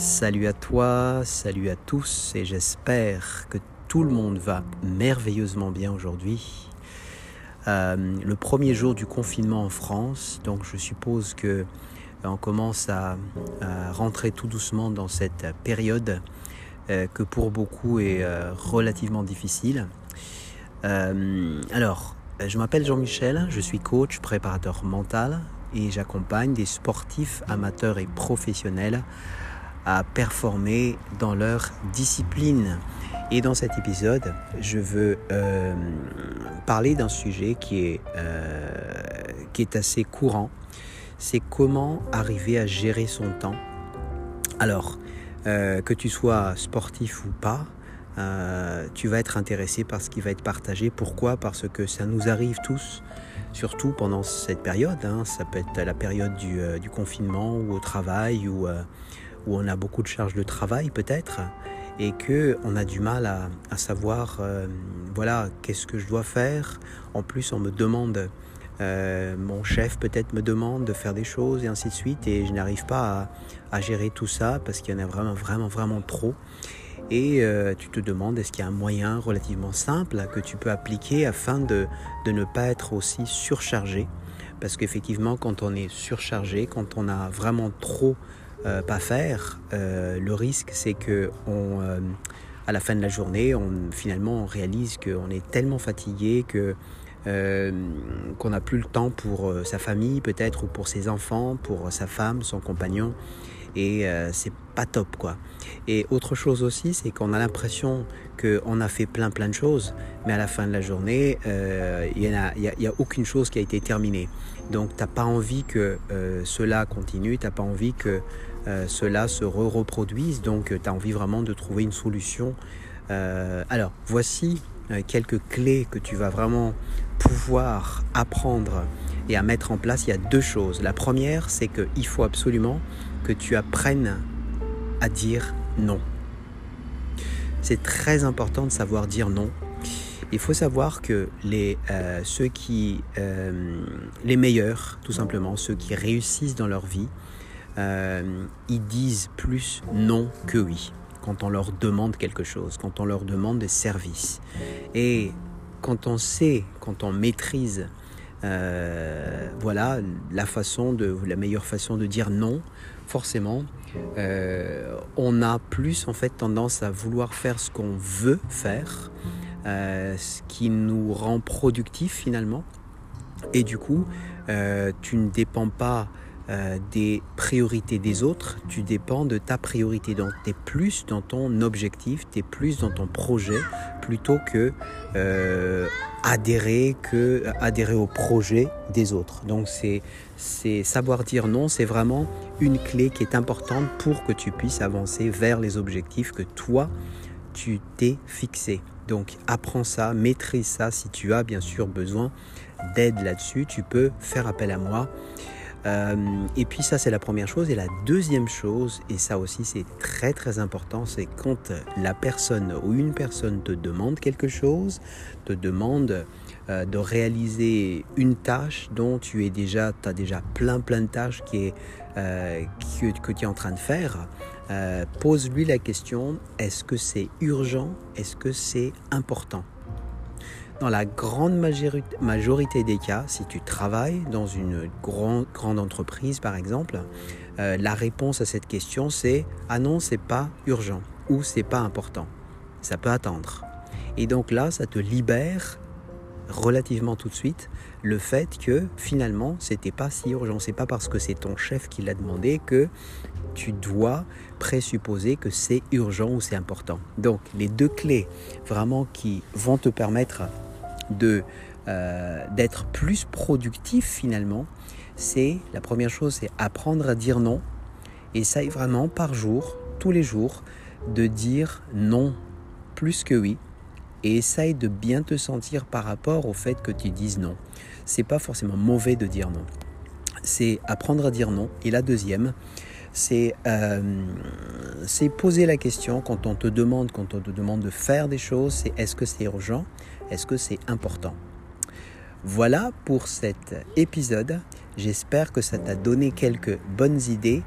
Salut à toi, salut à tous et j'espère que tout le monde va merveilleusement bien aujourd'hui. Euh, le premier jour du confinement en France, donc je suppose que euh, on commence à, rentrer tout doucement dans cette période euh, que pour beaucoup est relativement difficile. alors, je m'appelle Jean-Michel, je suis coach, préparateur mental et j'accompagne des sportifs amateurs et professionnels à performer dans leur discipline. Et dans cet épisode, je veux euh, parler d'un sujet qui est, euh, qui est assez courant. C'est comment arriver à gérer son temps. Alors, euh, que tu sois sportif ou pas, tu vas être intéressé par ce qui va être partagé. Pourquoi? Parce que ça nous arrive tous, surtout pendant cette période. Hein. Ça peut être la période du, confinement ou au travail ou où on a beaucoup de charges de travail peut-être et que on a du mal à, savoir euh, voilà qu'est-ce que je dois faire. En plus on me demande euh, mon chef peut-être me demande de faire des choses et ainsi de suite et je n'arrive pas à, gérer tout ça parce qu'il y en a vraiment vraiment vraiment trop. Et euh, tu te demandes est-ce qu'il y a un moyen relativement simple que tu peux appliquer afin de, de ne pas être aussi surchargé? Parce qu'effectivement quand on est surchargé quand on a vraiment trop euh, pas faire, euh, le risque c'est que on, euh, à la fin de la journée, on, finalement on réalise qu'on est tellement fatigué que qu'on n'a plus le temps pour sa famille peut-être ou pour ses enfants, pour sa femme, son compagnon et c'est pas top quoi. Et autre chose aussi, c'est qu'on a l'impression qu'on a fait plein plein de choses, mais à la fin de la journée, il n'y a, y a, aucune chose qui a été terminée. Donc t'as pas envie que cela continue, t'as pas envie que euh, cela se reproduise. Donc, euh, tu as envie vraiment de trouver une solution. Euh, alors, voici quelques clés que tu vas vraiment pouvoir apprendre et à mettre en place. Il y a deux choses. La première, c'est qu'il faut absolument que tu apprennes à dire non. C'est très important de savoir dire non. Il faut savoir que les, ceux qui, les meilleurs, tout simplement, ceux qui réussissent dans leur vie, euh, ils disent plus non que oui quand on leur demande quelque chose, quand on leur demande des services. Et quand on sait, quand on maîtrise, euh, voilà la façon de, la meilleure façon de dire non, forcément, euh, on a plus en fait tendance à vouloir faire ce qu'on veut faire, ce qui nous rend productif finalement. Et du coup, tu ne dépends pas euh, des priorités des autres, tu dépends de ta priorité. Donc tu es plus dans ton objectif, tu es plus dans ton projet plutôt que euh, adhérer, que adhérer au projet des autres. Donc c'est savoir dire non, c'est vraiment une clé qui est importante pour que tu puisses avancer vers les objectifs que toi tu t'es fixé. Donc apprends ça, maîtrise ça. Si tu as bien sûr besoin d'aide là-dessus, tu peux faire appel à moi. Euh, et puis ça c'est la première chose. Et la deuxième chose, et ça aussi c'est très très important, c'est quand la personne ou une personne te demande quelque chose, te demande euh, de réaliser une tâche dont tu es déjà, as déjà plein plein de tâches qui est, euh, que, que, tu es en train de faire, pose-lui la question, est-ce que c'est urgent? Est-ce que c'est important? Dans la grande majorité des cas, si tu travailles dans une grande, grande entreprise par exemple, euh, la réponse à cette question c'est ah non, c'est pas urgent ou c'est pas important. Ça peut attendre. Et donc là, ça te libère relativement tout de suite le fait que finalement c'était pas si urgent. C'est pas parce que c'est ton chef qui l'a demandé que tu dois présupposer que c'est urgent ou c'est important. Donc les deux clés vraiment qui vont te permettre de euh, d'être plus productif finalement, c'est la première chose, c'est apprendre à dire non. Essaye vraiment par jour, tous les jours, de dire non plus que oui. Et essaye de bien te sentir par rapport au fait que tu dises non. C'est pas forcément mauvais de dire non. C'est apprendre à dire non. Et la deuxième, c'est euh, poser la question quand on te demande, quand on te demande de faire des choses, c'est est-ce que c'est urgent est-ce que c'est important? Voilà pour cet épisode. J'espère que ça t'a donné quelques bonnes idées.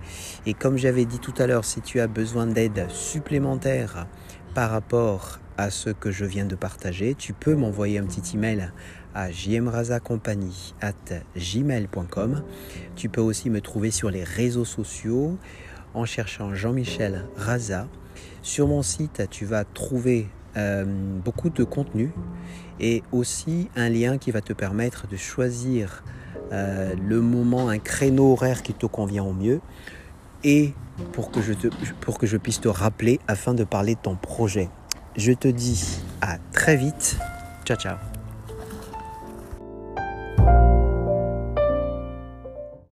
Et comme j'avais dit tout à l'heure, si tu as besoin d'aide supplémentaire par rapport à ce que je viens de partager, tu peux m'envoyer un petit email à gmail.com. Tu peux aussi me trouver sur les réseaux sociaux en cherchant Jean-Michel Raza. Sur mon site, tu vas trouver euh, beaucoup de contenu et aussi un lien qui va te permettre de choisir euh, le moment, un créneau horaire qui te convient au mieux et pour que, je pour que je puisse te rappeler afin de parler de ton projet. Je te dis à très vite. Ciao ciao